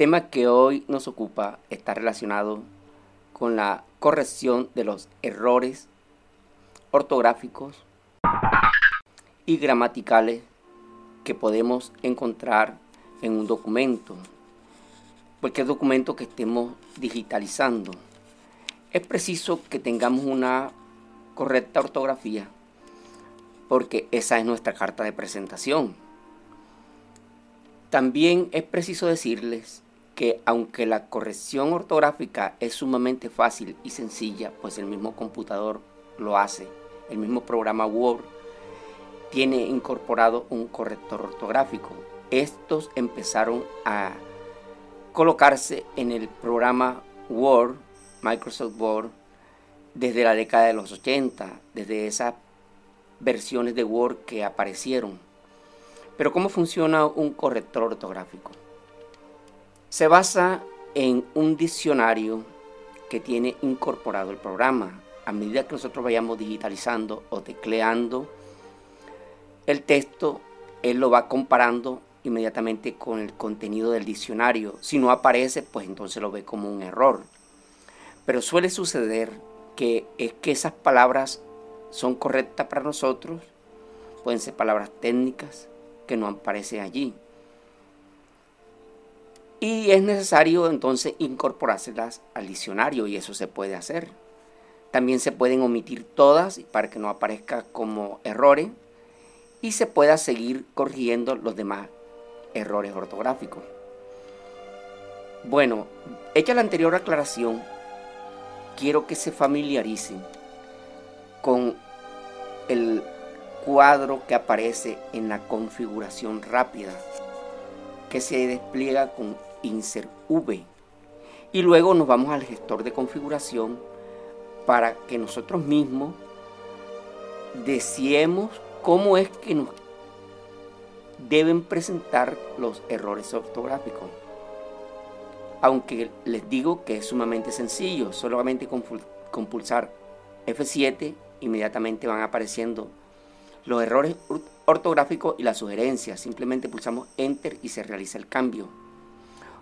tema que hoy nos ocupa está relacionado con la corrección de los errores ortográficos y gramaticales que podemos encontrar en un documento, cualquier documento que estemos digitalizando. Es preciso que tengamos una correcta ortografía porque esa es nuestra carta de presentación. También es preciso decirles que aunque la corrección ortográfica es sumamente fácil y sencilla, pues el mismo computador lo hace, el mismo programa Word tiene incorporado un corrector ortográfico. Estos empezaron a colocarse en el programa Word, Microsoft Word, desde la década de los 80, desde esas versiones de Word que aparecieron. Pero ¿cómo funciona un corrector ortográfico? Se basa en un diccionario que tiene incorporado el programa. A medida que nosotros vayamos digitalizando o tecleando el texto, él lo va comparando inmediatamente con el contenido del diccionario. Si no aparece, pues entonces lo ve como un error. Pero suele suceder que es que esas palabras son correctas para nosotros, pueden ser palabras técnicas que no aparecen allí. Y es necesario entonces incorporárselas al diccionario y eso se puede hacer. También se pueden omitir todas para que no aparezca como errores y se pueda seguir corrigiendo los demás errores ortográficos. Bueno, hecha la anterior aclaración, quiero que se familiaricen con el cuadro que aparece en la configuración rápida que se despliega con insert V y luego nos vamos al gestor de configuración para que nosotros mismos deseemos cómo es que nos deben presentar los errores ortográficos. Aunque les digo que es sumamente sencillo, solamente con pulsar F7 inmediatamente van apareciendo los errores ortográficos y las sugerencias. Simplemente pulsamos Enter y se realiza el cambio.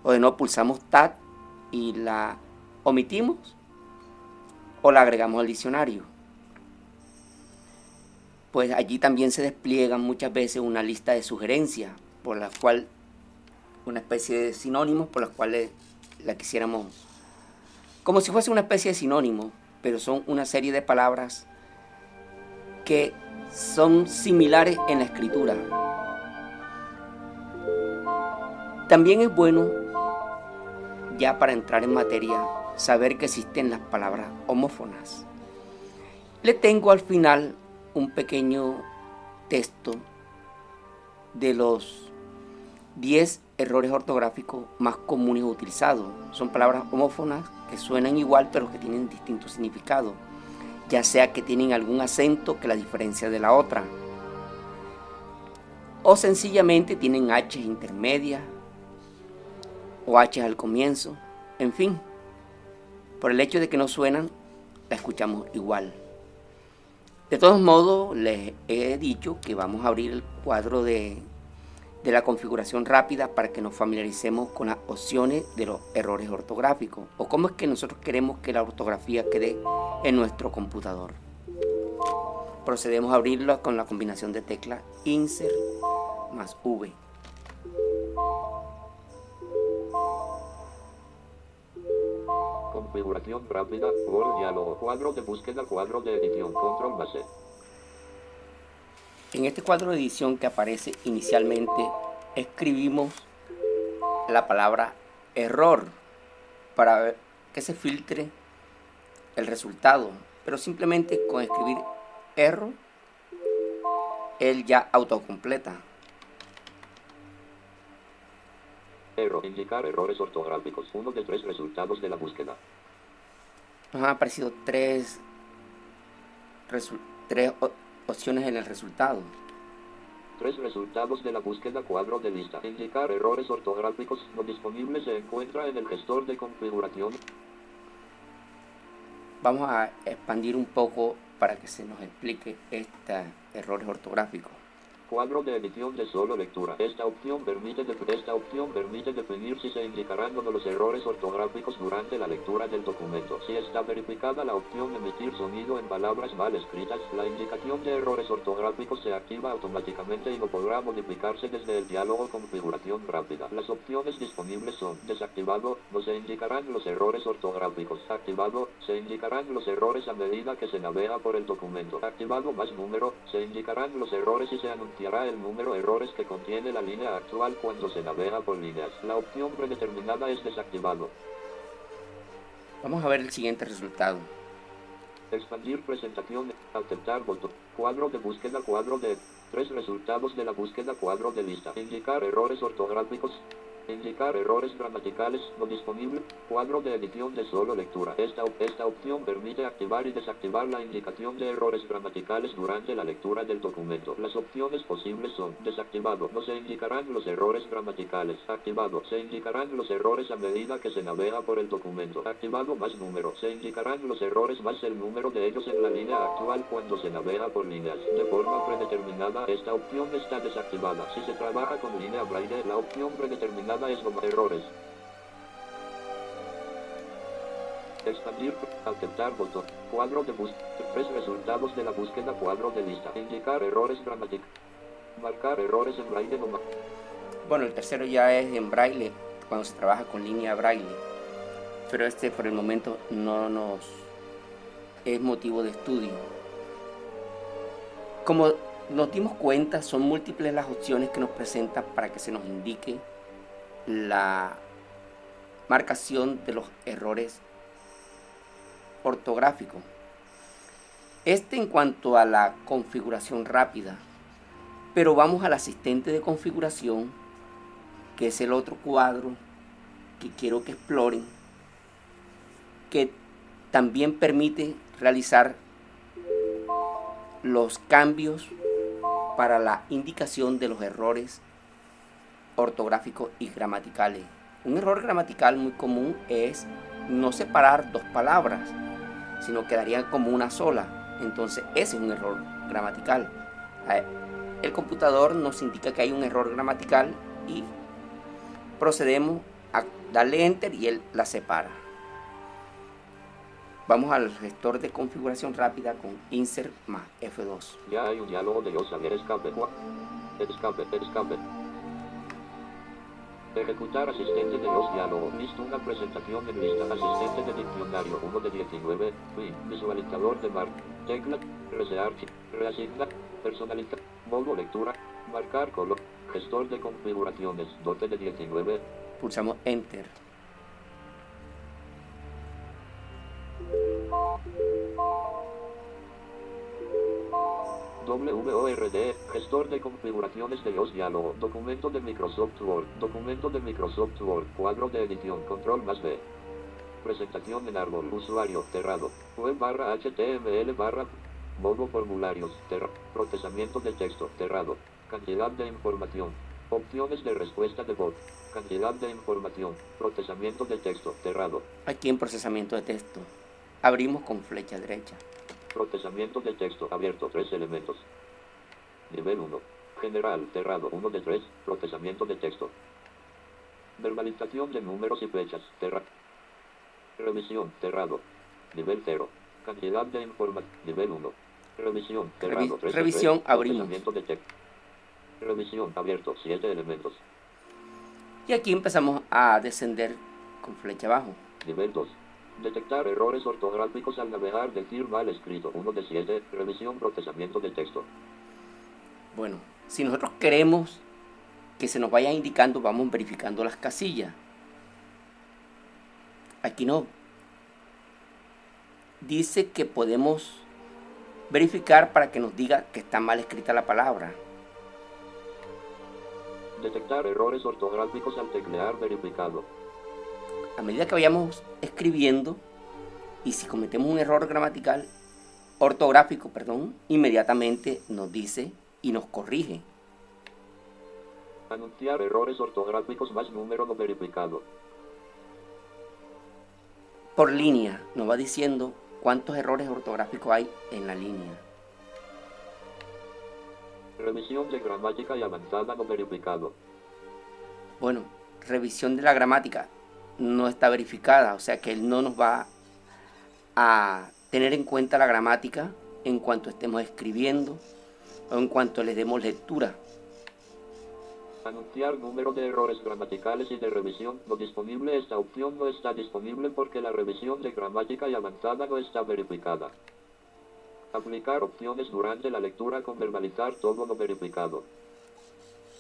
O de no pulsamos Tab y la omitimos o la agregamos al diccionario. Pues allí también se despliegan muchas veces una lista de sugerencias por la cual una especie de sinónimos por las cuales la quisiéramos como si fuese una especie de sinónimo, pero son una serie de palabras que son similares en la escritura. También es bueno, ya para entrar en materia, saber que existen las palabras homófonas. Le tengo al final un pequeño texto de los 10 errores ortográficos más comunes utilizados. Son palabras homófonas que suenan igual pero que tienen distinto significado, ya sea que tienen algún acento que la diferencia de la otra, o sencillamente tienen H intermedia o H al comienzo, en fin, por el hecho de que no suenan, la escuchamos igual. De todos modos, les he dicho que vamos a abrir el cuadro de, de, la configuración rápida para que nos familiaricemos con las opciones de los errores ortográficos o cómo es que nosotros queremos que la ortografía quede en nuestro computador. Procedemos a abrirlo con la combinación de teclas Insert más V. Configuración rápida, Word diálogo, cuadro de búsqueda, cuadro de edición, control base. En este cuadro de edición que aparece inicialmente, escribimos la palabra error para que se filtre el resultado. Pero simplemente con escribir error, él ya autocompleta. Error. Indicar errores ortográficos. Uno de tres resultados de la búsqueda. Nos han aparecido tres, tres opciones en el resultado. Tres resultados de la búsqueda cuadro de lista. Indicar errores ortográficos no disponibles se encuentra en el gestor de configuración. Vamos a expandir un poco para que se nos explique estos errores ortográficos. Cuadro de edición de solo lectura. Esta opción permite, definir si se indicarán o no los errores ortográficos durante la lectura del documento. Si está verificada la opción emitir sonido en palabras mal escritas, la indicación de errores ortográficos se activa automáticamente y no podrá modificarse desde el diálogo configuración rápida. Las opciones disponibles son desactivado, no se indicarán los errores ortográficos. Activado, se indicarán los errores a medida que se navega por el documento. Activado más número, se indicarán los errores y se anunciarán el número de errores que contiene la línea actual cuando se navega por líneas. La opción predeterminada es desactivado. Vamos a ver el siguiente resultado. Expandir presentación, aceptar botón, cuadro de búsqueda, cuadro de tres resultados de la búsqueda, cuadro de lista, indicar errores ortográficos, Indicar errores gramaticales no disponible. Cuadro de edición de solo lectura. Esta, esta opción permite activar y desactivar la indicación de errores gramaticales durante la lectura del documento. Las opciones posibles son desactivado. No se indicarán los errores gramaticales. Activado. Se indicarán los errores a medida que se navega por el documento. Activado más número. Se indicarán los errores más el número de ellos en la línea actual cuando se navega por líneas. De forma predeterminada esta opción está desactivada. Si se trabaja con línea braille la opción predeterminada es como errores. Expandir, aceptar botón, cuadro de búsqueda, tres resultados de la búsqueda, cuadro de lista, indicar errores gramaticales, marcar errores en braille no Bueno, el tercero ya es en braille, cuando se trabaja con línea braille, pero este por el momento no nos es motivo de estudio. Como nos dimos cuenta, son múltiples las opciones que nos presentan para que se nos indique la marcación de los errores ortográficos. Este en cuanto a la configuración rápida, pero vamos al asistente de configuración, que es el otro cuadro que quiero que exploren, que también permite realizar los cambios para la indicación de los errores ortográficos y gramaticales. Un error gramatical muy común es no separar dos palabras, sino quedarían como una sola. Entonces ese es un error gramatical. El computador nos indica que hay un error gramatical y procedemos a darle enter y él la separa. Vamos al gestor de configuración rápida con insert más F2. Ya hay un diálogo de los escape. Escape, escape. Ejecutar asistente de los diálogos. Listo una presentación en lista. Asistente de diccionario 1 de 19. Visualizador de mar. Tecla. Research. Reasignar. Personalizar. Modo lectura. Marcar color. Gestor de configuraciones, dote de 19. Pulsamos Enter. WORD, gestor de configuraciones de los diálogo, documento de Microsoft Word, documento de Microsoft Word, cuadro de edición, control más B. Presentación en árbol, usuario, cerrado, web barra HTML barra, modo formularios, terra, procesamiento de texto, cerrado, cantidad de información, opciones de respuesta de voz, cantidad de información, procesamiento de texto, cerrado, Aquí en procesamiento de texto, abrimos con flecha derecha. Procesamiento de texto, abierto, tres elementos. Nivel 1. General, cerrado, 1 de 3, procesamiento de texto. Verbalización de números y fechas, cerrado. Revisión, cerrado. Nivel 0. Cantidad de información, nivel 1. Revisión, cerrado, Revi- 3 de revisión, 3, abrimos. procesamiento de texto. Revisión, abierto, 7 elementos. Y aquí empezamos a descender con flecha abajo. Nivel 2. Detectar errores ortográficos al navegar, decir mal escrito, 1 de 7, revisión, procesamiento de texto. Bueno, si nosotros queremos que se nos vaya indicando, vamos verificando las casillas. Aquí no. Dice que podemos verificar para que nos diga que está mal escrita la palabra. Detectar errores ortográficos al teclear verificado. A medida que vayamos escribiendo y si cometemos un error gramatical, ortográfico, perdón, inmediatamente nos dice y nos corrige. Anunciar errores ortográficos más número no verificado. Por línea nos va diciendo cuántos errores ortográficos hay en la línea. Revisión de gramática y avanzada no verificado. Bueno, revisión de la gramática no está verificada, o sea que él no nos va a tener en cuenta la gramática en cuanto estemos escribiendo o en cuanto le demos lectura. Anunciar número de errores gramaticales y de revisión no disponible. Esta opción no está disponible porque la revisión de gramática y avanzada no está verificada. Aplicar opciones durante la lectura con verbalizar todo no verificado.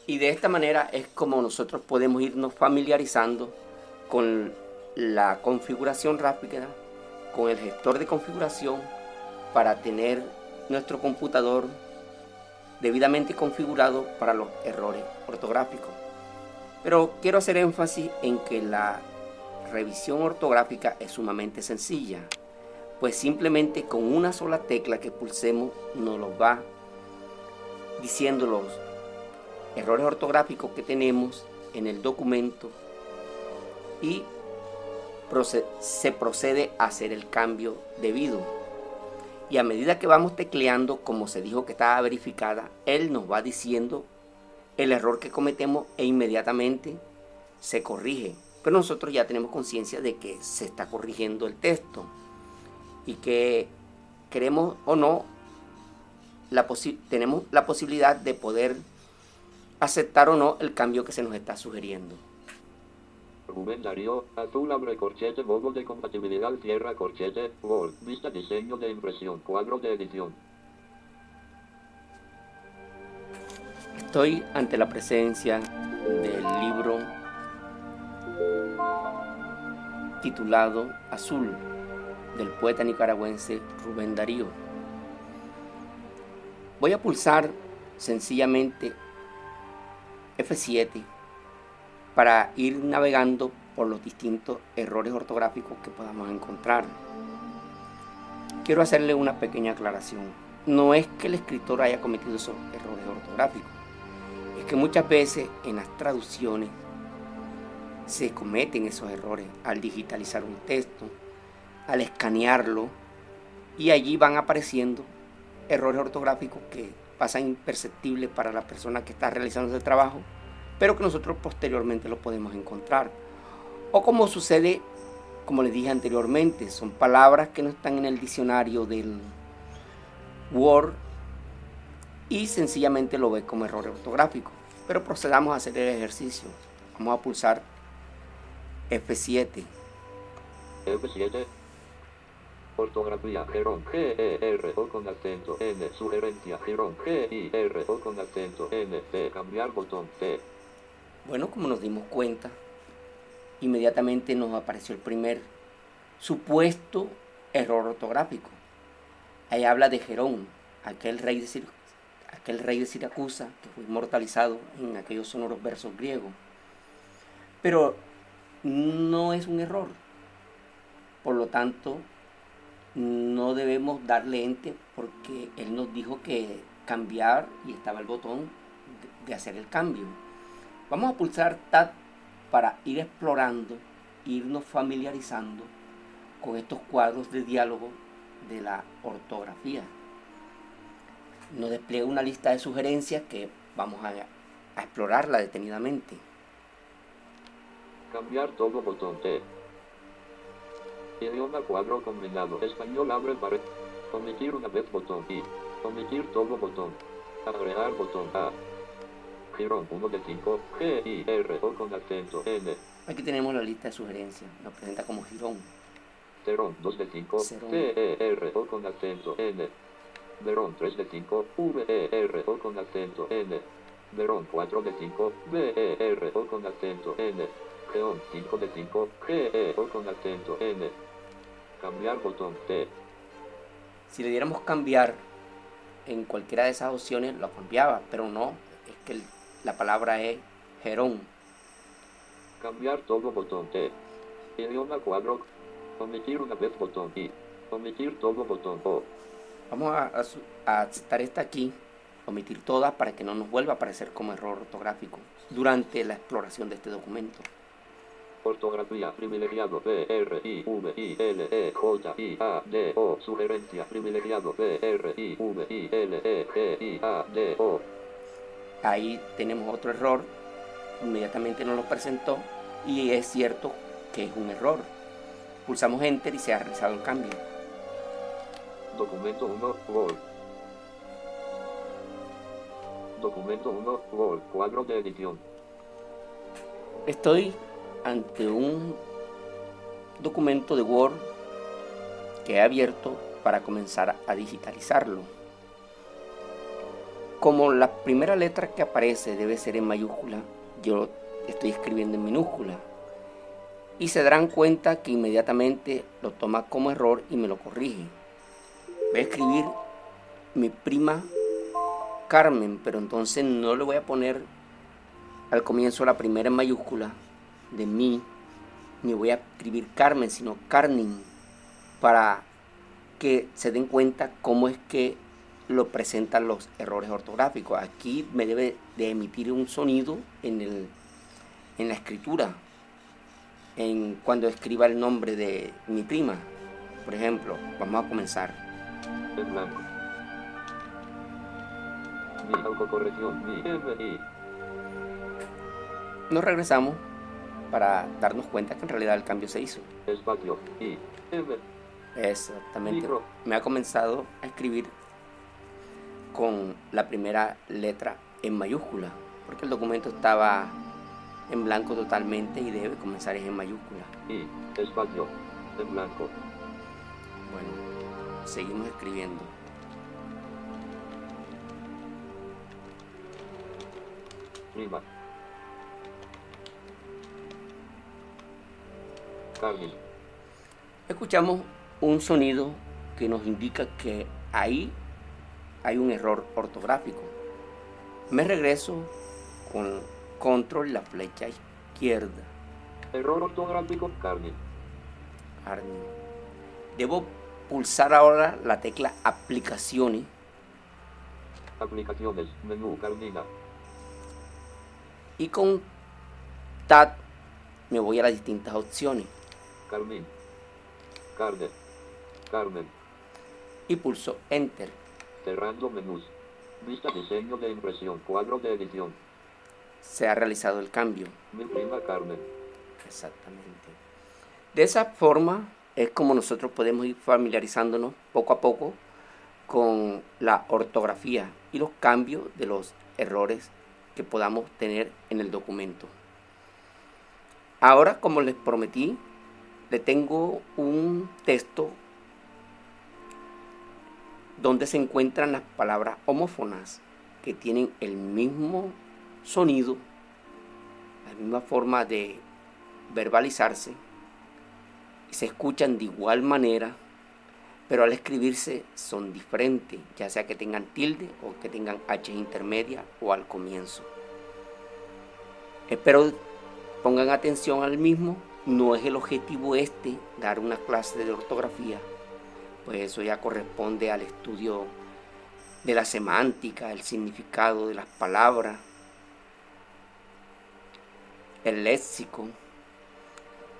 Y de esta manera es como nosotros podemos irnos familiarizando con la configuración rápida, con el gestor de configuración, para tener nuestro computador debidamente configurado para los errores ortográficos. Pero quiero hacer énfasis en que la revisión ortográfica es sumamente sencilla, pues simplemente con una sola tecla que pulsemos nos los va diciendo los errores ortográficos que tenemos en el documento y se procede a hacer el cambio debido. Y a medida que vamos tecleando, como se dijo que estaba verificada, él nos va diciendo el error que cometemos e inmediatamente se corrige. Pero nosotros ya tenemos conciencia de que se está corrigiendo el texto y que queremos o no, tenemos la posibilidad de poder aceptar o no el cambio que se nos está sugiriendo. Rubén Darío, azul abre corchete, modo de compatibilidad, cierra corchete, Word, vista diseño de impresión, cuadro de edición. Estoy ante la presencia del libro titulado Azul del poeta nicaragüense Rubén Darío. Voy a pulsar sencillamente F7 para ir navegando por los distintos errores ortográficos que podamos encontrar. Quiero hacerle una pequeña aclaración. No es que el escritor haya cometido esos errores ortográficos, es que muchas veces en las traducciones se cometen esos errores al digitalizar un texto, al escanearlo, y allí van apareciendo errores ortográficos que pasan imperceptibles para la persona que está realizando ese trabajo, pero que nosotros posteriormente lo podemos encontrar. O como sucede, como les dije anteriormente, son palabras que no están en el diccionario del Word y sencillamente lo ve como error ortográfico. Pero procedamos a hacer el ejercicio. Vamos a pulsar F7. F7, Ortografía, con acento, N, sugerencia, O con acento, N, T, cambiar botón, T. Bueno, como nos dimos cuenta, inmediatamente nos apareció el primer supuesto error ortográfico. Ahí habla de Gerón, aquel rey de, Sir- aquel rey de Siracusa que fue inmortalizado en aquellos sonoros versos griegos. Pero no es un error. Por lo tanto, no debemos darle ente porque él nos dijo que cambiar y estaba el botón de- de hacer el cambio. Vamos a pulsar Tab para ir explorando, irnos familiarizando con estos cuadros de diálogo de la ortografía. Nos despliega una lista de sugerencias que vamos a, explorarla detenidamente. Cambiar todo botón T. Idioma cuadro combinado. Español abre pared. Omitir una vez botón I. Omitir todo botón. Agregar botón A. Girón 1 de 5. G I R O con acento N. Aquí tenemos la lista de sugerencias. Nos presenta como jirón. Terón 2 de 5. Cerón. T E R O con acento N. Verón 3 de 5. V E R O con acento N. Verón 4 de 5. B E R O con acento N. Geón 5 de 5. G E O con acento N. Cambiar botón T. Si le diéramos cambiar en cualquiera de esas opciones, lo cambiaba, pero no. Es que el- la palabra es jerón. Cambiar todo botón T. Idioma cuadro. Omitir una vez botón I. Omitir todo botón O. Vamos a, a a aceptar esta aquí, omitir todas para que no nos vuelva a aparecer como error ortográfico durante la exploración de este documento. Ortografía privilegiado P R I V I L E J I A D O Sugerencia privilegiado P R I V I L E G I A D O Ahí tenemos otro error, inmediatamente nos lo presentó y es cierto que es un error. Pulsamos Enter y se ha realizado el cambio. Documento 1 Word Documento 1 Word Cuadro de edición Estoy ante un documento de Word que he abierto para comenzar a digitalizarlo. Como la primera letra que aparece debe ser en mayúscula, yo estoy escribiendo en minúscula. Y se darán cuenta que inmediatamente lo toma como error y me lo corrige. Voy a escribir mi prima Carmen, pero entonces no le voy a poner al comienzo la primera en mayúscula de mí, ni voy a escribir Carmen, sino Carnin, para que se den cuenta cómo es que lo presentan los errores ortográficos. Aquí me debe de emitir un sonido en, el, en la escritura, en cuando escriba el nombre de mi prima. Por ejemplo, vamos a comenzar. Mi autocorrección Mi Nos regresamos para darnos cuenta que en realidad el cambio se hizo. Espacio I M Exactamente. Micro. Me ha comenzado a escribir con la primera letra en mayúscula, porque el documento estaba en blanco totalmente y debe comenzar en mayúscula. I Espacio en blanco Bueno, seguimos escribiendo. Prima Carmen Escuchamos un sonido que nos indica que ahí hay un error ortográfico. Me regreso con control la flecha izquierda. Error ortográfico Carmen Arning. Debo pulsar ahora la tecla aplicaciones Aplicaciones Menú Carmina y con Tab me voy a las distintas opciones Carmín Carne Carmen y pulso Enter. Cerrando menús. Vista diseño de impresión. Cuadro de edición. Se ha realizado el cambio. Mi prima Carmen. Exactamente. De esa forma es como nosotros podemos ir familiarizándonos poco a poco con la ortografía y los cambios de los errores que podamos tener en el documento. Ahora, como les prometí, le tengo un texto donde se encuentran las palabras homófonas que tienen el mismo sonido, la misma forma de verbalizarse y se escuchan de igual manera, pero al escribirse son diferentes, ya sea que tengan tilde o que tengan H intermedia o al comienzo. Espero pongan atención al mismo, no es el objetivo este dar una clase de ortografía, pues eso ya corresponde al estudio de la semántica, el significado de las palabras, el léxico,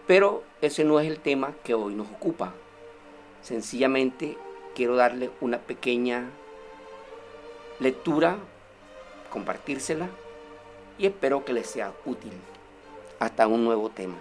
pero ese no es el tema que hoy nos ocupa. Sencillamente quiero darle una pequeña lectura, compartírsela y espero que les sea útil. Hasta un nuevo tema.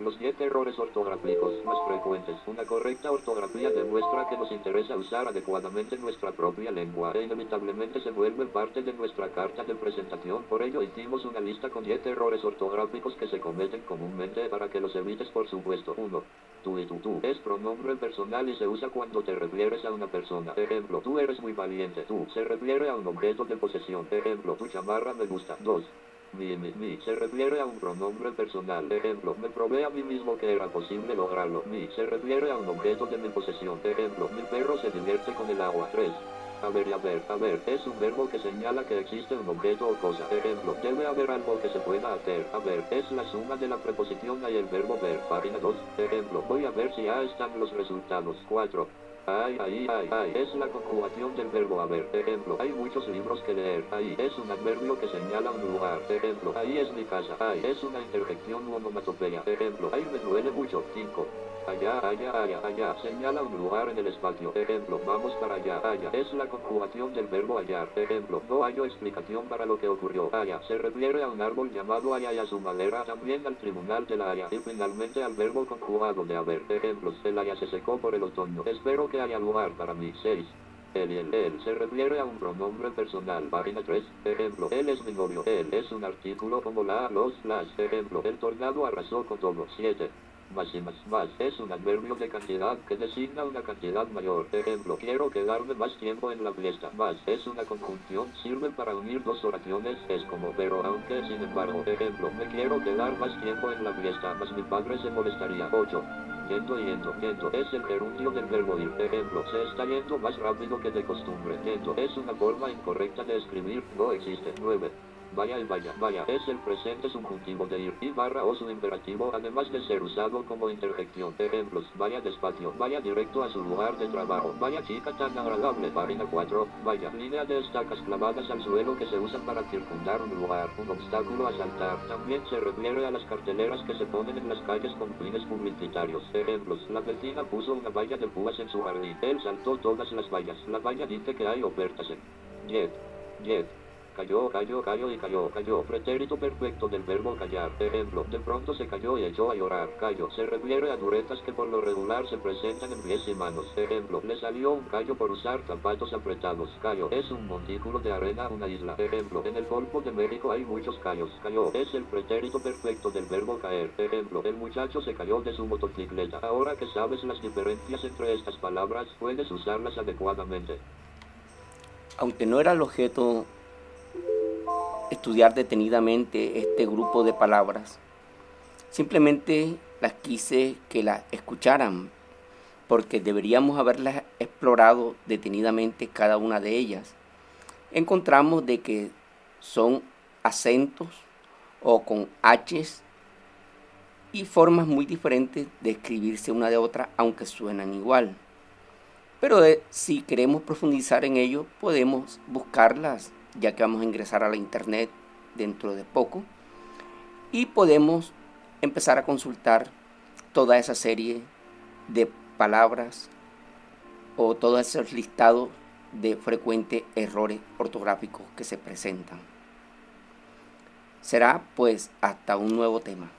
Los 10 errores ortográficos más frecuentes. Una correcta ortografía demuestra que nos interesa usar adecuadamente nuestra propia lengua e inevitablemente se vuelve parte de nuestra carta de presentación. Por ello hicimos una lista con 10 errores ortográficos que se cometen comúnmente para que los evites por supuesto. 1. Tú y tú, tú es pronombre personal y se usa cuando te refieres a una persona. Ejemplo, tú eres muy valiente. Tú se refiere a un objeto de posesión. Ejemplo, tu chamarra me gusta. 2. Mi, mi, mi, se refiere a un pronombre personal. Ejemplo, me probé a mí mismo que era posible lograrlo. Mi, se refiere a un objeto de mi posesión. Ejemplo, mi perro se divierte con el agua. 3. A ver a ver, a ver, es un verbo que señala que existe un objeto o cosa. Ejemplo, debe haber algo que se pueda hacer. A ver, es la suma de la preposición y el verbo ver. Página 2. Ejemplo, voy a ver si ya están los resultados. 4. Ay, ay, ay, ay, es la conjugación del verbo haber. Ejemplo, hay muchos libros que leer. Ahí es un adverbio que señala un lugar. Ejemplo, ahí es mi casa. Ahí es una interjección onomatopeya. Ejemplo, ahí me duele mucho. 5. Allá, allá, allá, allá. Señala un lugar en el espacio. Ejemplo, vamos para allá. Allá es la conjugación del verbo hallar. Ejemplo, no hallo explicación para lo que ocurrió. Allá se refiere a un árbol llamado Haya y a su madera, también al tribunal de la Haya. Y finalmente al verbo conjugado de haber. Ejemplos, el Haya se secó por el otoño. Espero que haya lugar para mí. 6. Él y el él se refiere a un pronombre personal. Página 3. Ejemplo, él es mi novio. Él es un artículo como la, los, las. Ejemplo, el tornado arrasó con todo. 7. Más y más, más es un adverbio de cantidad que designa una cantidad mayor. Ejemplo, quiero quedarme más tiempo en la fiesta. Más es una conjunción, sirve para unir dos oraciones. Es como, pero aunque, sin embargo. Ejemplo, me quiero quedar más tiempo en la fiesta. Más mi padre se molestaría. 8. Yendo, yendo, yendo. Es el gerundio del verbo ir. Ejemplo, se está yendo más rápido que de costumbre. Yendo es una forma incorrecta de escribir. No existe. 9. Vaya y vaya, vaya, es el presente subjuntivo de ir y barra o su imperativo, además de ser usado como interjección. Ejemplos, vaya despacio, vaya directo a su lugar de trabajo, vaya chica tan agradable. Página 4, vaya, línea de estacas clavadas al suelo que se usan para circundar un lugar, un obstáculo a saltar. También se refiere a las carteleras que se ponen en las calles con fines publicitarios. Ejemplos, la vecina puso una valla de púas en su jardín. Él saltó todas las vallas. La valla dice que hay ofertas en Jet, Jet. Cayó, cayó, cayó y cayó, cayó. Pretérito perfecto del verbo callar. Ejemplo, de pronto se cayó y echó a llorar. Cayó. Se refiere a duretas que por lo regular se presentan en pies y manos. Ejemplo, le salió un callo por usar zapatos apretados. Callo es un montículo de arena una isla. Ejemplo, en el Golfo de México hay muchos callos. Cayó es el pretérito perfecto del verbo caer. Ejemplo, el muchacho se cayó de su motocicleta. Ahora que sabes las diferencias entre estas palabras, puedes usarlas adecuadamente. Aunque no era el objeto estudiar detenidamente este grupo de palabras. Simplemente las quise que las escucharan, porque deberíamos haberlas explorado detenidamente cada una de ellas. Encontramos de que son acentos o con H's y formas muy diferentes de escribirse una de otra, aunque suenan igual. Pero si queremos profundizar en ello, podemos buscarlas ya que vamos a ingresar a la internet dentro de poco y podemos empezar a consultar toda esa serie de palabras o todos esos listados de frecuentes errores ortográficos que se presentan. Será pues hasta un nuevo tema.